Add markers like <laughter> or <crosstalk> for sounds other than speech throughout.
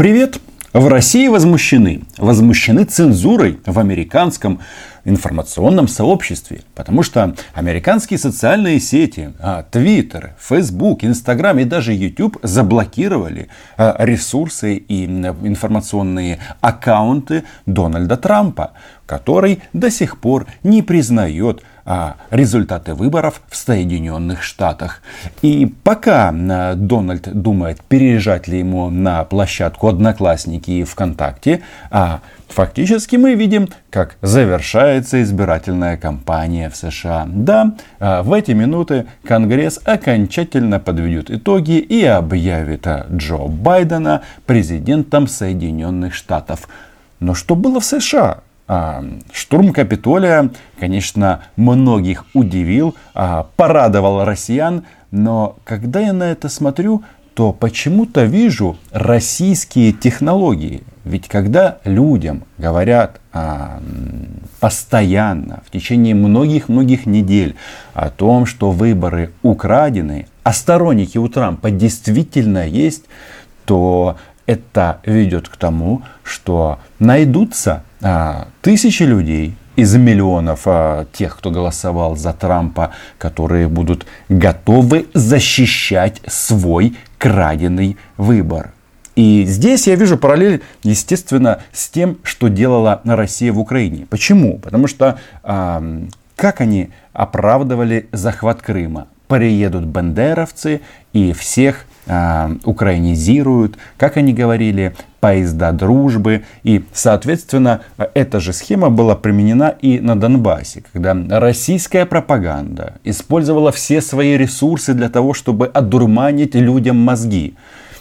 Привет! В России возмущены. Возмущены цензурой в американском информационном сообществе. Потому что американские социальные сети, Twitter, Facebook, Instagram и даже YouTube заблокировали а, ресурсы и информационные аккаунты Дональда Трампа, который до сих пор не признает а, результаты выборов в Соединенных Штатах. И пока а, Дональд думает, переезжать ли ему на площадку Одноклассники и ВКонтакте, фактически мы видим, как завершается избирательная кампания в США. Да, а, в эти минуты Конгресс окончательно подведет итоги и объявит Джо Байдена президентом Соединенных Штатов. Но что было в США? А, штурм Капитолия, конечно, многих удивил, а, порадовал россиян, но когда я на это смотрю, то почему-то вижу российские технологии. Ведь когда людям говорят а, постоянно, в течение многих-многих недель о том, что выборы украдены, а сторонники у Трампа действительно есть, то это ведет к тому, что найдутся а, тысячи людей из миллионов а, тех, кто голосовал за Трампа, которые будут готовы защищать свой краденый выбор. И здесь я вижу параллель, естественно, с тем, что делала Россия в Украине. Почему? Потому что а, как они оправдывали захват Крыма? Приедут бандеровцы и всех э, украинизируют, как они говорили, поезда дружбы. И, соответственно, эта же схема была применена и на Донбассе, когда российская пропаганда использовала все свои ресурсы для того, чтобы одурманить людям мозги.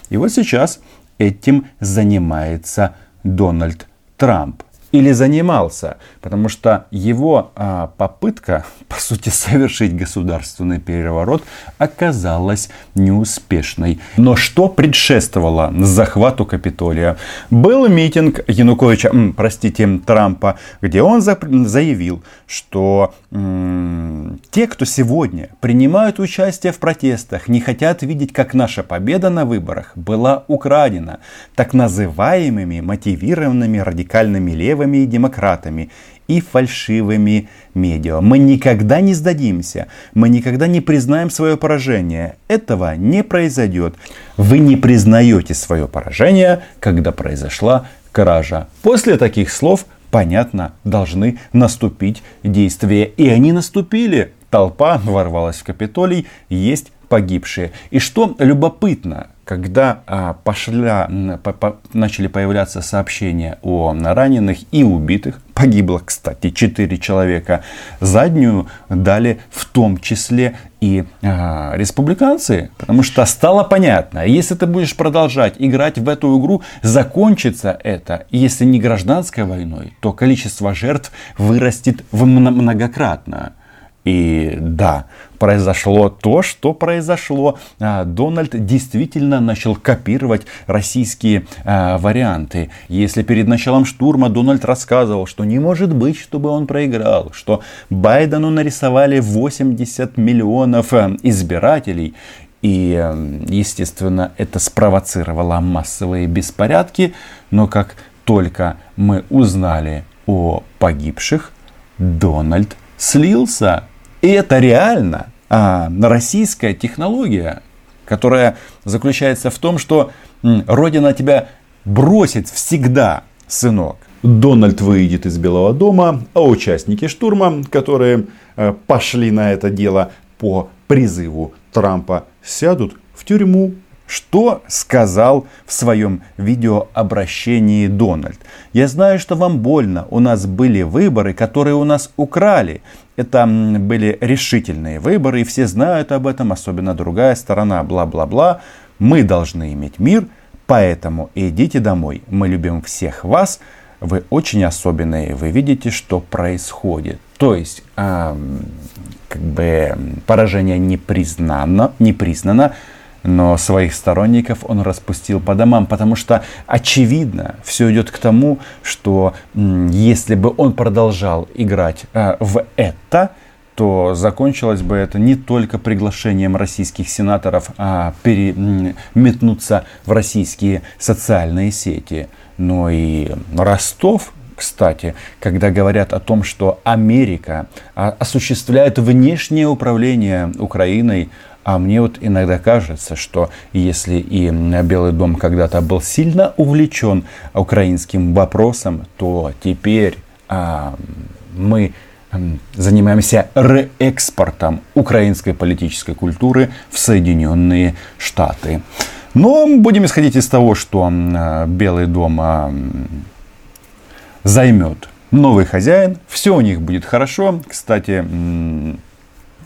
И вот сейчас этим занимается Дональд Трамп или занимался, потому что его а, попытка, <laughs> по сути, совершить государственный переворот оказалась неуспешной. Но что предшествовало захвату Капитолия? Был митинг Януковича, м, простите, Трампа, где он за, заявил, что м, те, кто сегодня принимают участие в протестах, не хотят видеть, как наша победа на выборах была украдена так называемыми мотивированными радикальными левыми левыми демократами и фальшивыми медиа. Мы никогда не сдадимся, мы никогда не признаем свое поражение. Этого не произойдет. Вы не признаете свое поражение, когда произошла кража. После таких слов, понятно, должны наступить действия. И они наступили. Толпа ворвалась в Капитолий, есть погибшие. И что любопытно, когда а, пошля, по, по, начали появляться сообщения о раненых и убитых, погибло, кстати, 4 человека, заднюю дали в том числе и а, республиканцы, потому что стало понятно, если ты будешь продолжать играть в эту игру, закончится это, если не гражданской войной, то количество жертв вырастет в многократно. И да, произошло то, что произошло. А, Дональд действительно начал копировать российские а, варианты. Если перед началом штурма Дональд рассказывал, что не может быть, чтобы он проиграл, что Байдену нарисовали 80 миллионов а, избирателей, и, естественно, это спровоцировало массовые беспорядки. Но как только мы узнали о погибших, Дональд слился. И это реально а, российская технология, которая заключается в том, что Родина тебя бросит всегда, сынок. Дональд выйдет из Белого дома, а участники штурма, которые э, пошли на это дело по призыву Трампа, сядут в тюрьму. Что сказал в своем видеообращении Дональд? Я знаю, что вам больно. У нас были выборы, которые у нас украли. Это были решительные выборы, и все знают об этом, особенно другая сторона, бла-бла-бла. Мы должны иметь мир, поэтому идите домой. Мы любим всех вас. Вы очень особенные, вы видите, что происходит. То есть, э, как бы поражение не признано, не признано но своих сторонников он распустил по домам, потому что очевидно все идет к тому, что если бы он продолжал играть э, в это, то закончилось бы это не только приглашением российских сенаторов а переметнуться в российские социальные сети, но и Ростов кстати, когда говорят о том, что Америка а, осуществляет внешнее управление Украиной, а мне вот иногда кажется, что если и Белый дом когда-то был сильно увлечен украинским вопросом, то теперь а, мы занимаемся реэкспортом украинской политической культуры в Соединенные Штаты. Но будем исходить из того, что Белый дом а, займет новый хозяин, все у них будет хорошо. Кстати, а,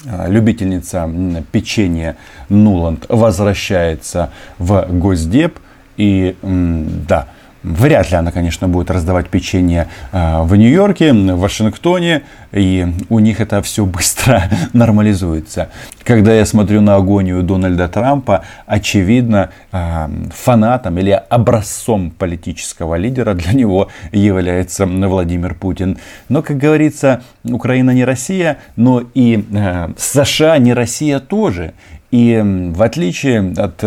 любительница печенья Нуланд возвращается в Госдеп. И да, Вряд ли она, конечно, будет раздавать печенье а, в Нью-Йорке, в Вашингтоне, и у них это все быстро <laughs> нормализуется. Когда я смотрю на агонию Дональда Трампа, очевидно, а, фанатом или образцом политического лидера для него является Владимир Путин. Но, как говорится, Украина не Россия, но и а, США не Россия тоже. И в отличие от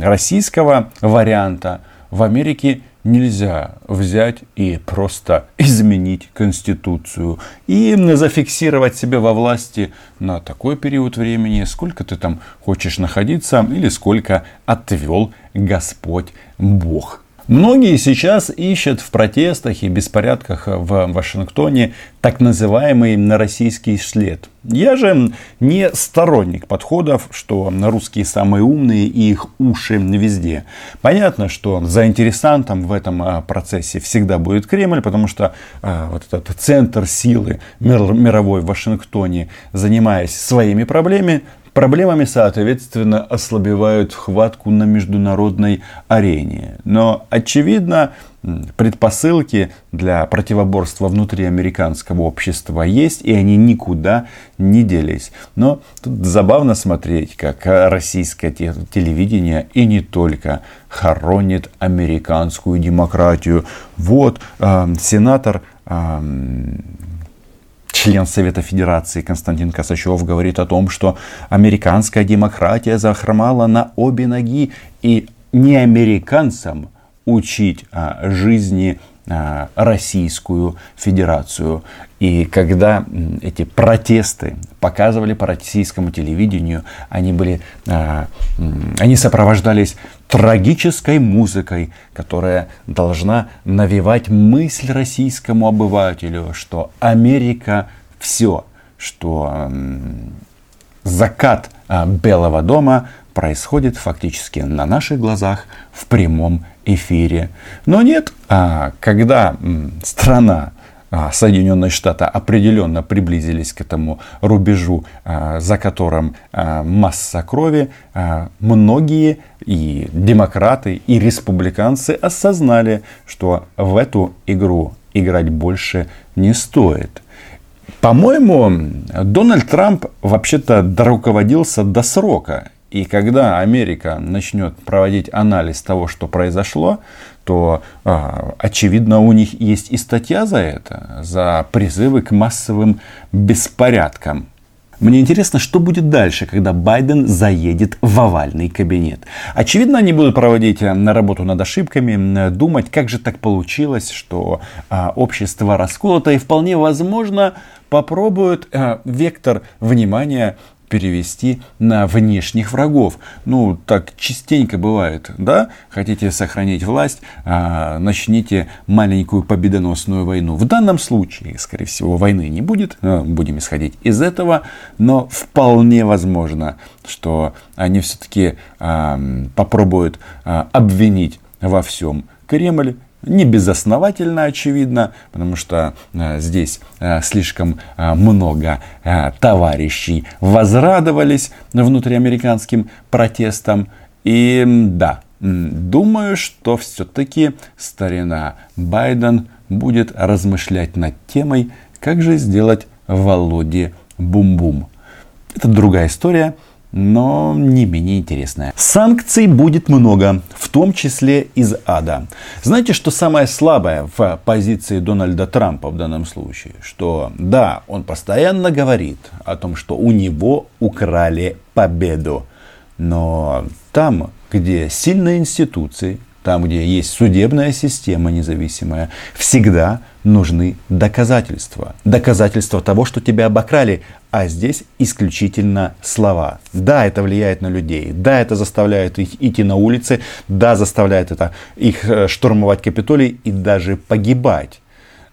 российского варианта, в Америке нельзя взять и просто <laughs> изменить Конституцию и зафиксировать себя во власти на такой период времени, сколько ты там хочешь находиться или сколько отвел Господь Бог. Многие сейчас ищут в протестах и беспорядках в Вашингтоне так называемый российский след. Я же не сторонник подходов, что русские самые умные и их уши везде. Понятно, что заинтересантом в этом а, процессе всегда будет Кремль, потому что а, вот этот центр силы мировой в Вашингтоне, занимаясь своими проблемами, Проблемами, соответственно, ослабевают хватку на международной арене. Но, очевидно, предпосылки для противоборства внутри американского общества есть, и они никуда не делись. Но тут забавно смотреть, как российское телевидение и не только хоронит американскую демократию. Вот э, сенатор э, член Совета Федерации Константин Косачев говорит о том, что американская демократия захромала на обе ноги и не американцам учить о жизни Российскую Федерацию. И когда эти протесты показывали по российскому телевидению, они, были, а, они сопровождались трагической музыкой, которая должна навевать мысль российскому обывателю, что Америка все, что закат а, Белого дома происходит фактически на наших глазах в прямом эфире. Но нет, а, когда страна а, Соединенные Штаты определенно приблизились к этому рубежу, а, за которым масса крови, многие и демократы, и республиканцы осознали, что в эту игру играть больше не стоит. По-моему, Дональд Трамп вообще-то доруководился до срока. И когда Америка начнет проводить анализ того, что произошло, то а, очевидно у них есть и статья за это, за призывы к массовым беспорядкам. Мне интересно, что будет дальше, когда Байден заедет в овальный кабинет. Очевидно, они будут проводить э, работу над ошибками, думать, как же так получилось, что а, общество расколото, и вполне возможно попробуют а, вектор внимания перевести на внешних врагов. Ну, так частенько бывает, да? Хотите сохранить власть, а, начните маленькую победоносную войну. В данном случае, скорее всего, войны не будет, а, будем исходить из этого, но вполне возможно, что они все-таки попробуют а, обвинить во всем Кремль не безосновательно, очевидно, потому что э, здесь э, слишком э, много э, товарищей возрадовались внутриамериканским протестам. И да, думаю, что все-таки старина Байден будет размышлять над темой, как же сделать Володе бум-бум. Это другая история, но не менее интересная. Санкций будет много, в том числе из ада. Знаете, что самое слабое в позиции Дональда Трампа в данном случае? Что да, он постоянно говорит о том, что у него украли победу. Но там, где сильные институции, там, где есть судебная система независимая, всегда нужны доказательства. Доказательства того, что тебя обокрали. А здесь исключительно слова. Да, это влияет на людей. Да, это заставляет их идти на улицы. Да, заставляет это их э, штурмовать Капитолий и даже погибать.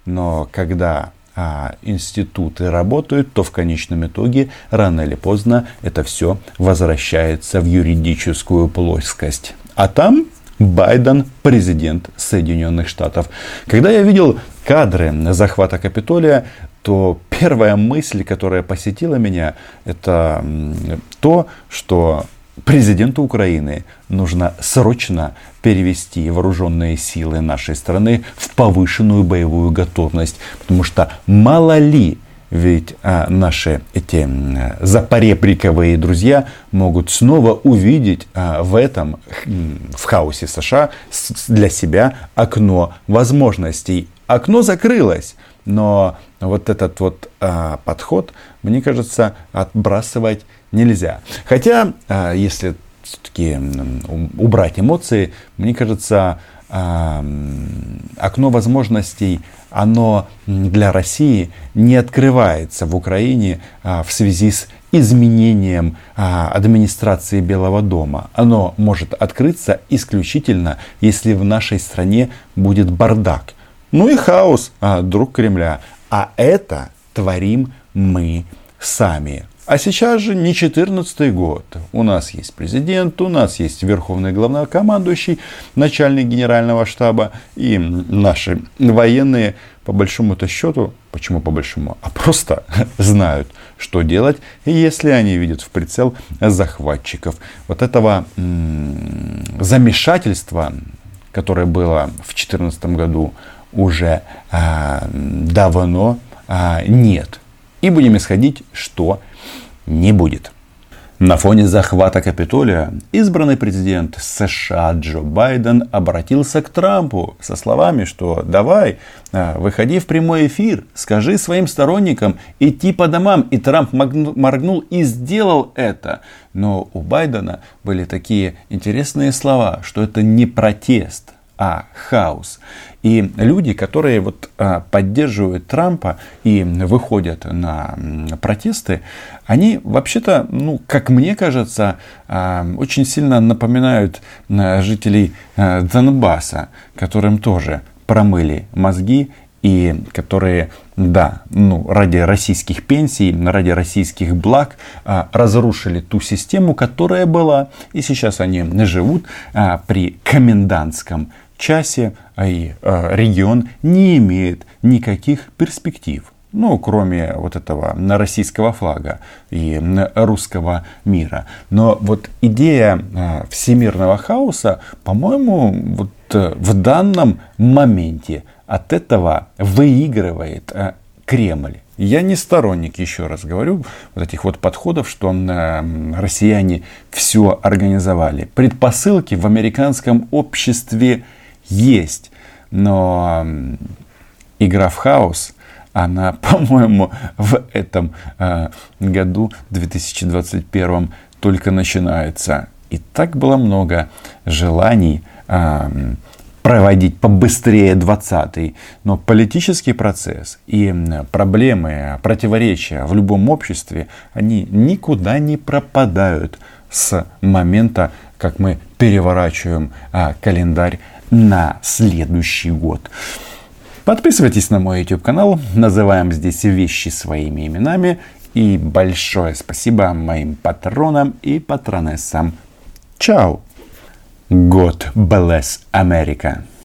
Но когда а, институты работают, то в конечном итоге рано или поздно это все возвращается в юридическую плоскость. А там Байден президент Соединенных Штатов. Когда я видел кадры захвата Капитолия, то первая мысль, которая посетила меня, это то, что президенту Украины нужно срочно перевести вооруженные силы нашей страны в повышенную боевую готовность. Потому что мало ли ведь а, наши эти запоребриковые друзья могут снова увидеть а, в этом, в хаосе США для себя окно возможностей. Окно закрылось, но вот этот вот а, подход, мне кажется, отбрасывать нельзя. Хотя, а, если все-таки убрать эмоции, мне кажется, а, окно возможностей, оно для России не открывается в Украине а, в связи с изменением а, администрации Белого дома. Оно может открыться исключительно, если в нашей стране будет бардак. Ну и хаос, друг Кремля. А это творим мы сами. А сейчас же не 14 год. У нас есть президент, у нас есть верховный главнокомандующий, начальник генерального штаба и наши военные по большому-то счету, почему по большому, а просто <laughs> знают, что делать, если они видят в прицел захватчиков. Вот этого замешательства, которое было в 2014 году, уже а, давно а, нет. И будем исходить, что не будет. На фоне захвата Капитолия избранный президент США Джо Байден обратился к Трампу со словами, что давай, а, выходи в прямой эфир, скажи своим сторонникам идти по домам. И Трамп моргнул и сделал это. Но у Байдена были такие интересные слова, что это не протест, а хаос. И люди, которые вот а, поддерживают Трампа и выходят на протесты, они вообще-то, ну, как мне кажется, а, очень сильно напоминают а, жителей Донбасса, которым тоже промыли мозги и которые, да, ну, ради российских пенсий, ради российских благ разрушили ту систему, которая была. И сейчас они живут при комендантском часе а и э, регион не имеет никаких перспектив. Ну, кроме вот этого российского флага и русского мира. Но вот идея э, всемирного хаоса, по-моему, вот э, в данном моменте от этого выигрывает Кремль. Я не сторонник, еще раз говорю, вот этих вот подходов, что россияне все организовали. Предпосылки в американском обществе есть. Но игра в хаос, она, <laughs> по-моему, в этом э, году, 2021, только начинается. И так было много желаний э, проводить побыстрее 20-й. Но политический процесс и проблемы, противоречия в любом обществе, они никуда не пропадают с момента, как мы переворачиваем а, календарь на следующий год. Подписывайтесь на мой YouTube канал, называем здесь вещи своими именами. И большое спасибо моим патронам и патронессам. Чао! God bless America!